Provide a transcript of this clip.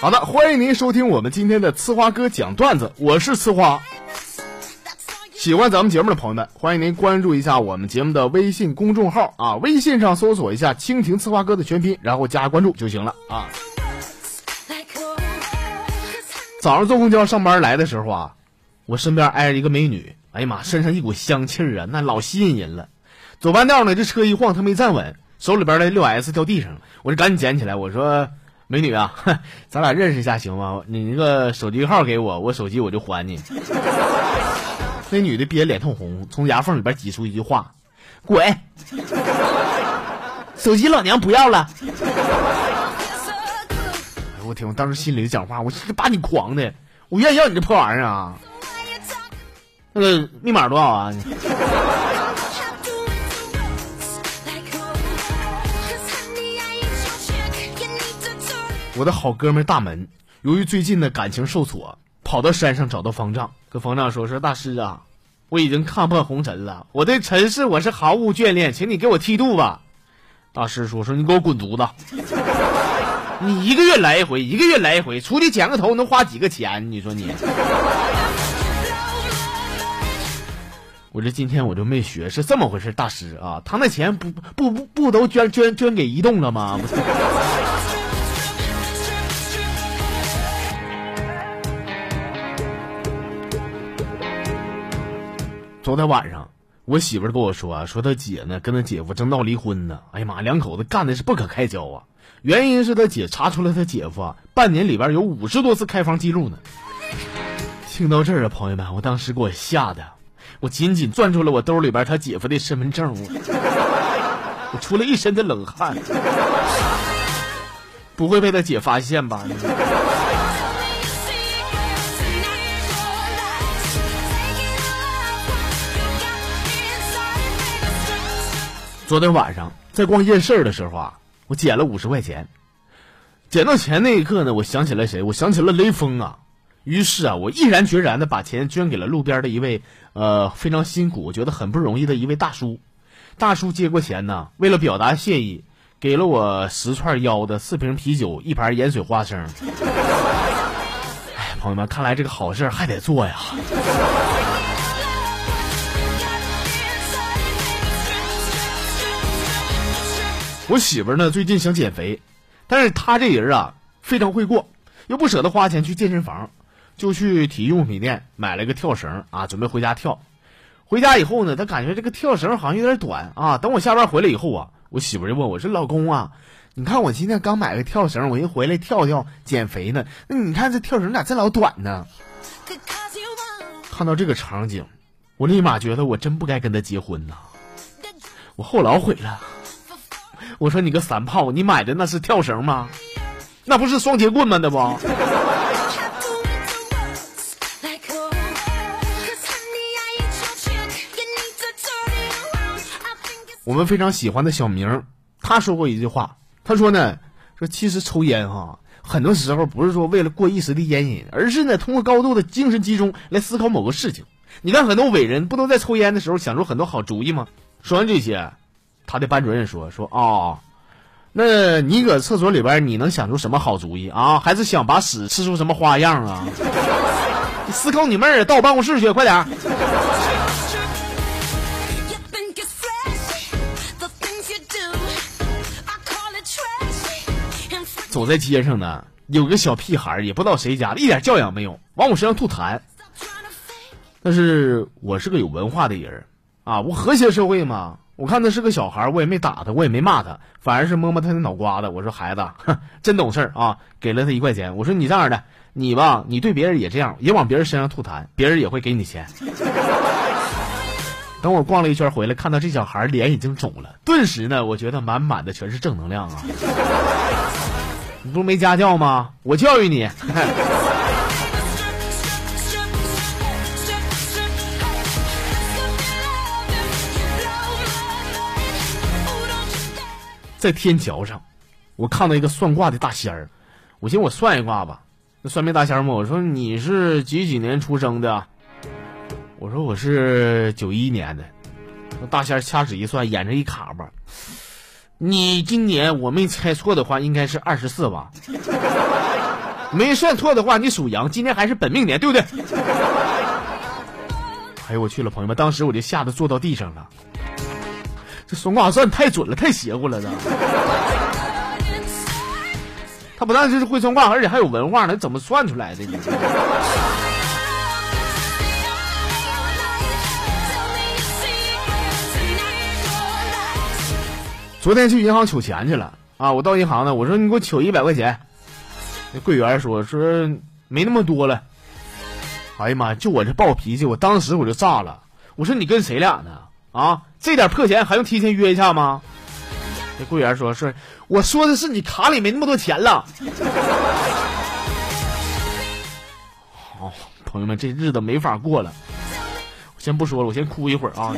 好的，欢迎您收听我们今天的呲花哥讲段子，我是呲花。喜欢咱们节目的朋友们，欢迎您关注一下我们节目的微信公众号啊，微信上搜索一下“蜻蜓呲花哥”的全拼，然后加关注就行了啊。早上坐公交上班来的时候啊，我身边挨着一个美女，哎呀妈，身上一股香气啊，那老吸引人了。走半道呢，这车一晃，她没站稳，手里边的六 S 掉地上了，我就赶紧捡起来，我说。美女啊，咱俩认识一下行吗？你那个手机号给我，我手机我就还你。那女的憋脸通红，从牙缝里边挤出一句话：“滚！手机老娘不要了。”哎呦我天！我当时心里就讲话，我把你狂的，我愿意要你这破玩意儿啊！那个密码多少啊？我的好哥们大门，由于最近的感情受挫，跑到山上找到方丈，跟方丈说：“说大师啊，我已经看破红尘了，我对尘世我是毫无眷恋，请你给我剃度吧。”大师说：“说你给我滚犊子！你一个月来一回，一个月来一回，出去剪个头能花几个钱？你说你？我这今天我就没学，是这么回事。大师啊，他那钱不不不不都捐捐捐给移动了吗？”不是昨天晚上，我媳妇跟我说，说她姐呢跟她姐夫正闹离婚呢。哎呀妈，两口子干的是不可开交啊！原因是她姐查出来她姐夫啊，半年里边有五十多次开房记录呢。听到这儿啊，朋友们，我当时给我吓的，我紧紧攥住了我兜里边他姐夫的身份证，我我出了一身的冷汗。不会被他姐发现吧？昨天晚上在逛夜市的时候啊，我捡了五十块钱。捡到钱那一刻呢，我想起了谁？我想起了雷锋啊。于是啊，我毅然决然的把钱捐给了路边的一位呃非常辛苦、我觉得很不容易的一位大叔。大叔接过钱呢，为了表达谢意，给了我十串腰的、四瓶啤酒、一盘盐水花生。哎，朋友们，看来这个好事还得做呀。我媳妇儿呢，最近想减肥，但是她这人啊非常会过，又不舍得花钱去健身房，就去体育用品店买了个跳绳啊，准备回家跳。回家以后呢，她感觉这个跳绳好像有点短啊。等我下班回来以后啊，我媳妇儿就问我说：“老公啊，你看我今天刚买个跳绳，我一回来跳跳减肥呢，那你看这跳绳咋这老短呢？”看到这个场景，我立马觉得我真不该跟他结婚呐，我后老悔了。我说你个三炮，你买的那是跳绳吗？那不是双节棍吗？那不。我们非常喜欢的小明，他说过一句话，他说呢，说其实抽烟哈，很多时候不是说为了过一时的烟瘾，而是呢通过高度的精神集中来思考某个事情。你看很多伟人不都在抽烟的时候想出很多好主意吗？说完这些。他的班主任说：“说啊，那你搁厕所里边，你能想出什么好主意啊？还是想把屎吃出什么花样啊？你思考你妹儿，到我办公室去，快点！”走在街上呢，有个小屁孩也不知道谁家的，一点教养没有，往我身上吐痰。但是我是个有文化的人啊，我和谐社会嘛。我看他是个小孩，我也没打他，我也没骂他，反而是摸摸他的脑瓜子。我说：“孩子，真懂事啊！”给了他一块钱。我说：“你这样的，你吧，你对别人也这样，也往别人身上吐痰，别人也会给你钱。” 等我逛了一圈回来，看到这小孩脸已经肿了，顿时呢，我觉得满满的全是正能量啊！你不是没家教吗？我教育你。在天桥上，我看到一个算卦的大仙儿，我寻思我算一卦吧。那算命大仙儿问我说：“你是几几年出生的？”我说：“我是九一年的。”那大仙掐指一算，眼睛一卡巴：“你今年我没猜错的话，应该是二十四吧？没算错的话，你属羊，今年还是本命年，对不对？哎呦我去了，朋友们，当时我就吓得坐到地上了。这算卦算太准了，太邪乎了，这。他不但是会算卦，而且还有文化呢，怎么算出来的？你？昨天去银行取钱去了啊！我到银行呢，我说你给我取一百块钱。那柜员说说没那么多了。哎呀妈呀！就我这暴脾气，我当时我就炸了。我说你跟谁俩呢？啊，这点破钱还用提前约一下吗？那柜员说是，我说的是你卡里没那么多钱了。好，朋友们，这日子没法过了。我先不说了，我先哭一会儿啊。